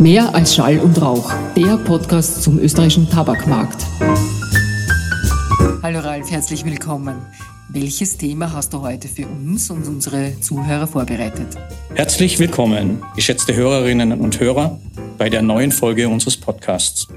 Mehr als Schall und Rauch, der Podcast zum österreichischen Tabakmarkt. Hallo Ralf, herzlich willkommen. Welches Thema hast du heute für uns und unsere Zuhörer vorbereitet? Herzlich willkommen, geschätzte Hörerinnen und Hörer, bei der neuen Folge unseres Podcasts.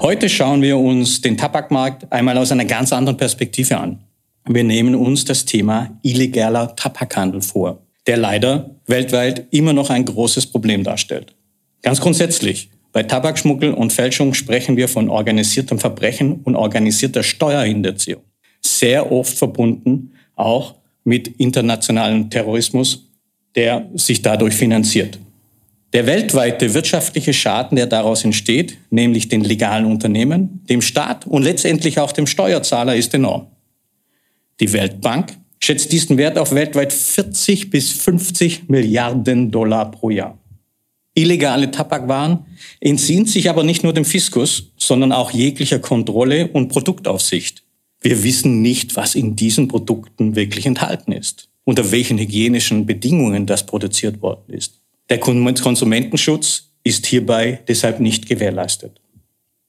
Heute schauen wir uns den Tabakmarkt einmal aus einer ganz anderen Perspektive an. Wir nehmen uns das Thema illegaler Tabakhandel vor, der leider weltweit immer noch ein großes Problem darstellt. Ganz grundsätzlich, bei Tabakschmuggel und Fälschung sprechen wir von organisiertem Verbrechen und organisierter Steuerhinterziehung. Sehr oft verbunden auch mit internationalem Terrorismus, der sich dadurch finanziert. Der weltweite wirtschaftliche Schaden, der daraus entsteht, nämlich den legalen Unternehmen, dem Staat und letztendlich auch dem Steuerzahler, ist enorm. Die Weltbank schätzt diesen Wert auf weltweit 40 bis 50 Milliarden Dollar pro Jahr. Illegale Tabakwaren entziehen sich aber nicht nur dem Fiskus, sondern auch jeglicher Kontrolle und Produktaufsicht. Wir wissen nicht, was in diesen Produkten wirklich enthalten ist, unter welchen hygienischen Bedingungen das produziert worden ist. Der Konsumentenschutz ist hierbei deshalb nicht gewährleistet.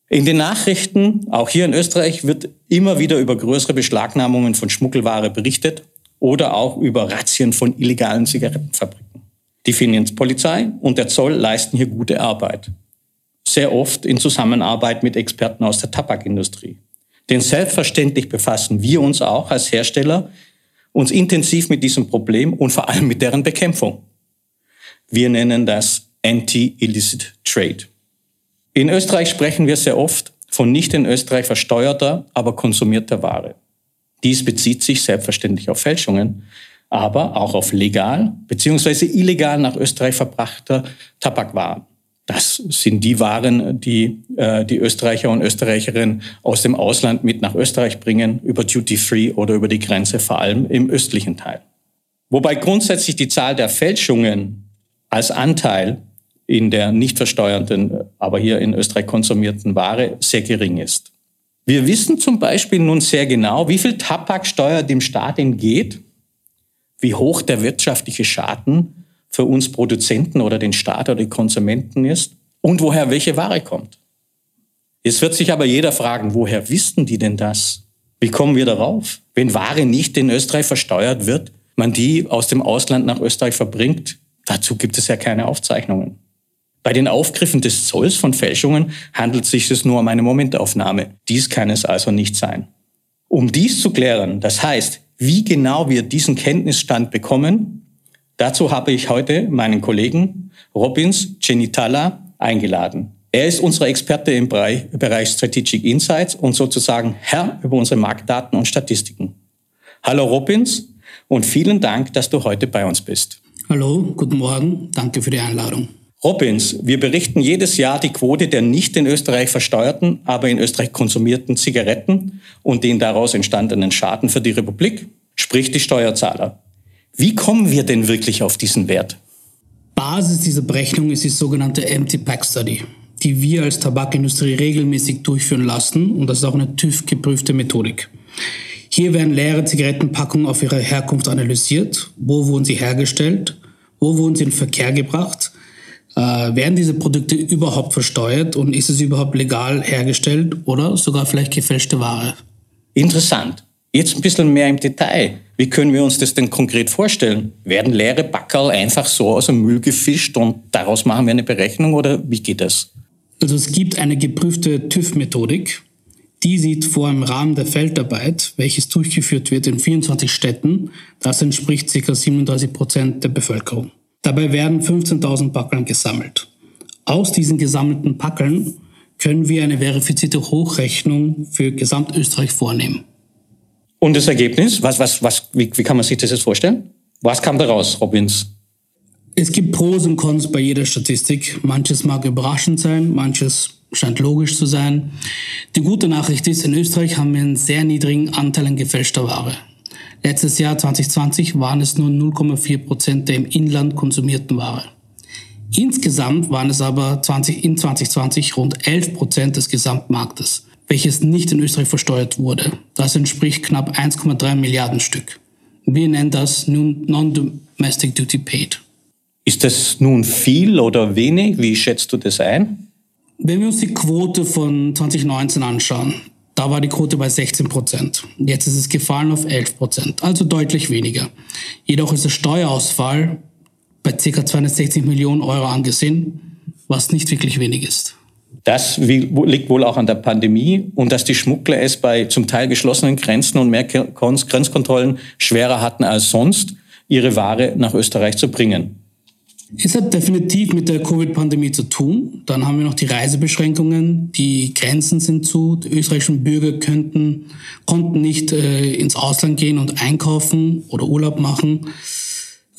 In den Nachrichten, auch hier in Österreich, wird immer wieder über größere Beschlagnahmungen von Schmuggelware berichtet oder auch über Razzien von illegalen Zigarettenfabriken. Die Finanzpolizei und der Zoll leisten hier gute Arbeit. Sehr oft in Zusammenarbeit mit Experten aus der Tabakindustrie. Denn selbstverständlich befassen wir uns auch als Hersteller uns intensiv mit diesem Problem und vor allem mit deren Bekämpfung. Wir nennen das Anti-Illicit Trade. In Österreich sprechen wir sehr oft von nicht in Österreich versteuerter, aber konsumierter Ware. Dies bezieht sich selbstverständlich auf Fälschungen, aber auch auf legal bzw. illegal nach Österreich verbrachter Tabakwaren. Das sind die Waren, die äh, die Österreicher und Österreicherinnen aus dem Ausland mit nach Österreich bringen, über Duty-Free oder über die Grenze, vor allem im östlichen Teil. Wobei grundsätzlich die Zahl der Fälschungen als Anteil in der nicht versteuerten, aber hier in Österreich konsumierten Ware sehr gering ist. Wir wissen zum Beispiel nun sehr genau, wie viel Tabaksteuer dem Staat entgeht wie hoch der wirtschaftliche Schaden für uns Produzenten oder den Staat oder die Konsumenten ist und woher welche Ware kommt. Jetzt wird sich aber jeder fragen, woher wissen die denn das? Wie kommen wir darauf? Wenn Ware nicht in Österreich versteuert wird, man die aus dem Ausland nach Österreich verbringt, dazu gibt es ja keine Aufzeichnungen. Bei den Aufgriffen des Zolls von Fälschungen handelt es sich nur um eine Momentaufnahme. Dies kann es also nicht sein. Um dies zu klären, das heißt, wie genau wir diesen Kenntnisstand bekommen, dazu habe ich heute meinen Kollegen Robins Genitala eingeladen. Er ist unser Experte im Bereich Strategic Insights und sozusagen Herr über unsere Marktdaten und Statistiken. Hallo Robins und vielen Dank, dass du heute bei uns bist. Hallo, guten Morgen, danke für die Einladung. Robins, wir berichten jedes Jahr die Quote der nicht in Österreich versteuerten, aber in Österreich konsumierten Zigaretten und den daraus entstandenen Schaden für die Republik, sprich die Steuerzahler. Wie kommen wir denn wirklich auf diesen Wert? Basis dieser Berechnung ist die sogenannte Empty Pack Study, die wir als Tabakindustrie regelmäßig durchführen lassen und das ist auch eine TÜV-geprüfte Methodik. Hier werden leere Zigarettenpackungen auf ihre Herkunft analysiert. Wo wurden sie hergestellt? Wo wurden sie in Verkehr gebracht? Äh, werden diese Produkte überhaupt versteuert und ist es überhaupt legal hergestellt oder sogar vielleicht gefälschte Ware? Interessant. Jetzt ein bisschen mehr im Detail. Wie können wir uns das denn konkret vorstellen? Werden leere Backerl einfach so aus dem Müll gefischt und daraus machen wir eine Berechnung oder wie geht das? Also es gibt eine geprüfte TÜV-Methodik. Die sieht vor im Rahmen der Feldarbeit, welches durchgeführt wird in 24 Städten. Das entspricht ca. 37 Prozent der Bevölkerung. Dabei werden 15.000 Packeln gesammelt. Aus diesen gesammelten Packeln können wir eine verifizierte Hochrechnung für Gesamtösterreich vornehmen. Und das Ergebnis, was, was, was, wie, wie kann man sich das jetzt vorstellen? Was kam daraus, Robins? Es gibt Pros und Cons bei jeder Statistik. Manches mag überraschend sein, manches scheint logisch zu sein. Die gute Nachricht ist, in Österreich haben wir einen sehr niedrigen Anteil an gefälschter Ware. Letztes Jahr 2020 waren es nur 0,4 Prozent der im Inland konsumierten Ware. Insgesamt waren es aber 20, in 2020 rund 11 Prozent des Gesamtmarktes, welches nicht in Österreich versteuert wurde. Das entspricht knapp 1,3 Milliarden Stück. Wir nennen das nun Non-Domestic Duty Paid. Ist das nun viel oder wenig? Wie schätzt du das ein? Wenn wir uns die Quote von 2019 anschauen, da war die Quote bei 16 Prozent. Jetzt ist es gefallen auf 11 Prozent, also deutlich weniger. Jedoch ist der Steuerausfall bei ca. 260 Millionen Euro angesehen, was nicht wirklich wenig ist. Das liegt wohl auch an der Pandemie und dass die Schmuggler es bei zum Teil geschlossenen Grenzen und mehr Grenzkontrollen schwerer hatten als sonst, ihre Ware nach Österreich zu bringen. Es hat definitiv mit der Covid-Pandemie zu tun. Dann haben wir noch die Reisebeschränkungen. Die Grenzen sind zu. Die österreichischen Bürger könnten, konnten nicht äh, ins Ausland gehen und einkaufen oder Urlaub machen.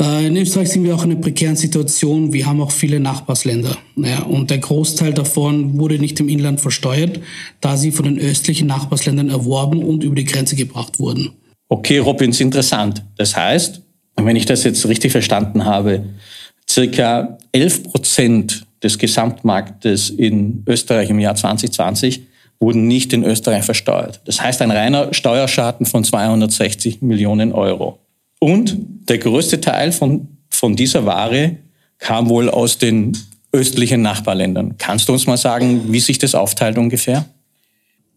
Äh, in Österreich sind wir auch in einer prekären Situation. Wir haben auch viele Nachbarsländer. Ja, und der Großteil davon wurde nicht im Inland versteuert, da sie von den östlichen Nachbarsländern erworben und über die Grenze gebracht wurden. Okay, Robin, ist interessant. Das heißt, wenn ich das jetzt richtig verstanden habe, circa 11 Prozent des Gesamtmarktes in Österreich im Jahr 2020 wurden nicht in Österreich versteuert. Das heißt ein reiner Steuerschaden von 260 Millionen Euro. Und der größte Teil von, von dieser Ware kam wohl aus den östlichen Nachbarländern. Kannst du uns mal sagen, wie sich das aufteilt ungefähr?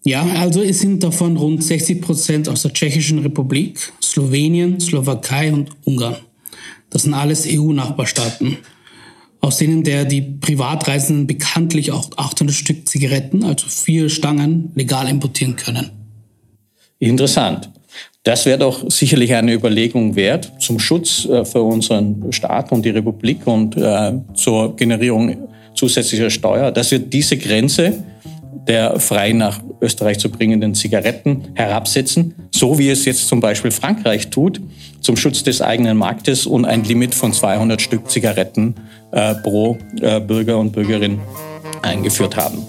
Ja, also es sind davon rund 60 Prozent aus der Tschechischen Republik, Slowenien, Slowakei und Ungarn. Das sind alles EU-Nachbarstaaten, aus denen der die Privatreisenden bekanntlich auch 800 Stück Zigaretten, also vier Stangen, legal importieren können. Interessant. Das wäre doch sicherlich eine Überlegung wert zum Schutz äh, für unseren Staat und die Republik und äh, zur Generierung zusätzlicher Steuer, dass wir diese Grenze der frei nach Österreich zu bringenden Zigaretten herabsetzen, so wie es jetzt zum Beispiel Frankreich tut, zum Schutz des eigenen Marktes und ein Limit von 200 Stück Zigaretten äh, pro äh, Bürger und Bürgerin eingeführt haben.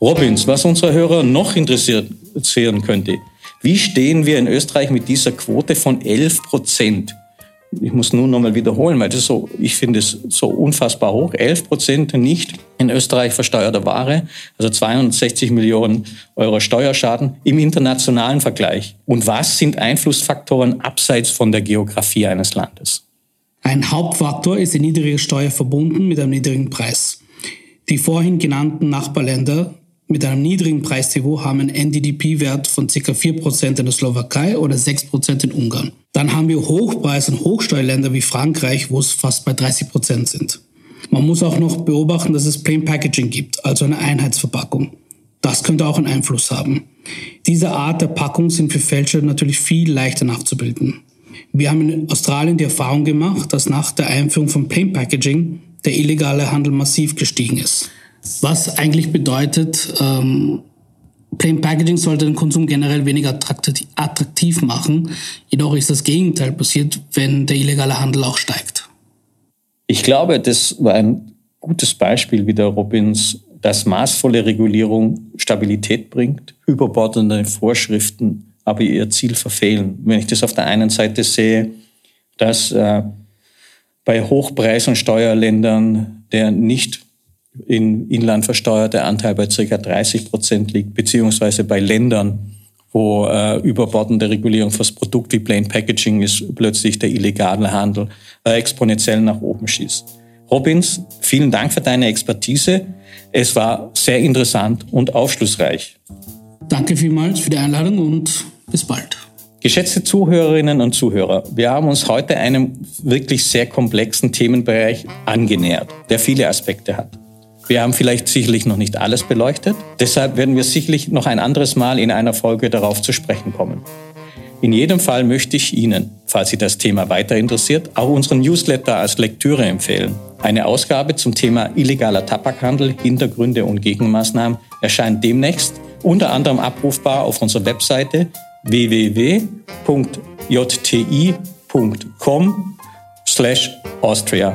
Robins, was unsere Hörer noch interessieren könnte, wie stehen wir in Österreich mit dieser Quote von 11 Prozent? Ich muss nun nochmal wiederholen, weil das so, ich finde es so unfassbar hoch. 11 Prozent nicht in Österreich versteuerte Ware, also 260 Millionen Euro Steuerschaden im internationalen Vergleich. Und was sind Einflussfaktoren abseits von der Geografie eines Landes? Ein Hauptfaktor ist die niedrige Steuer verbunden mit einem niedrigen Preis. Die vorhin genannten Nachbarländer mit einem niedrigen Preisniveau haben einen NDDP-Wert von ca. 4% in der Slowakei oder 6% in Ungarn. Dann haben wir Hochpreis- und Hochsteuerländer wie Frankreich, wo es fast bei 30% sind. Man muss auch noch beobachten, dass es Plain Packaging gibt, also eine Einheitsverpackung. Das könnte auch einen Einfluss haben. Diese Art der Packung sind für Fälscher natürlich viel leichter nachzubilden. Wir haben in Australien die Erfahrung gemacht, dass nach der Einführung von Plain Packaging der illegale Handel massiv gestiegen ist. Was eigentlich bedeutet, ähm, Plain Packaging sollte den Konsum generell weniger attraktiv machen. Jedoch ist das Gegenteil passiert, wenn der illegale Handel auch steigt. Ich glaube, das war ein gutes Beispiel, wie der Robins, dass maßvolle Regulierung Stabilität bringt, überbordende Vorschriften aber ihr Ziel verfehlen. Wenn ich das auf der einen Seite sehe, dass äh, bei Hochpreis- und Steuerländern der nicht in Inland versteuerte Anteil bei ca. 30 Prozent liegt, beziehungsweise bei Ländern, wo äh, überbordende Regulierung fürs Produkt wie Plain Packaging ist, plötzlich der illegale Handel äh, exponentiell nach oben schießt. Robins, vielen Dank für deine Expertise. Es war sehr interessant und aufschlussreich. Danke vielmals für die Einladung und bis bald. Geschätzte Zuhörerinnen und Zuhörer, wir haben uns heute einem wirklich sehr komplexen Themenbereich angenähert, der viele Aspekte hat. Wir haben vielleicht sicherlich noch nicht alles beleuchtet. Deshalb werden wir sicherlich noch ein anderes Mal in einer Folge darauf zu sprechen kommen. In jedem Fall möchte ich Ihnen, falls Sie das Thema weiter interessiert, auch unseren Newsletter als Lektüre empfehlen. Eine Ausgabe zum Thema illegaler Tabakhandel, Hintergründe und Gegenmaßnahmen erscheint demnächst, unter anderem abrufbar auf unserer Webseite www.jti.com/austria.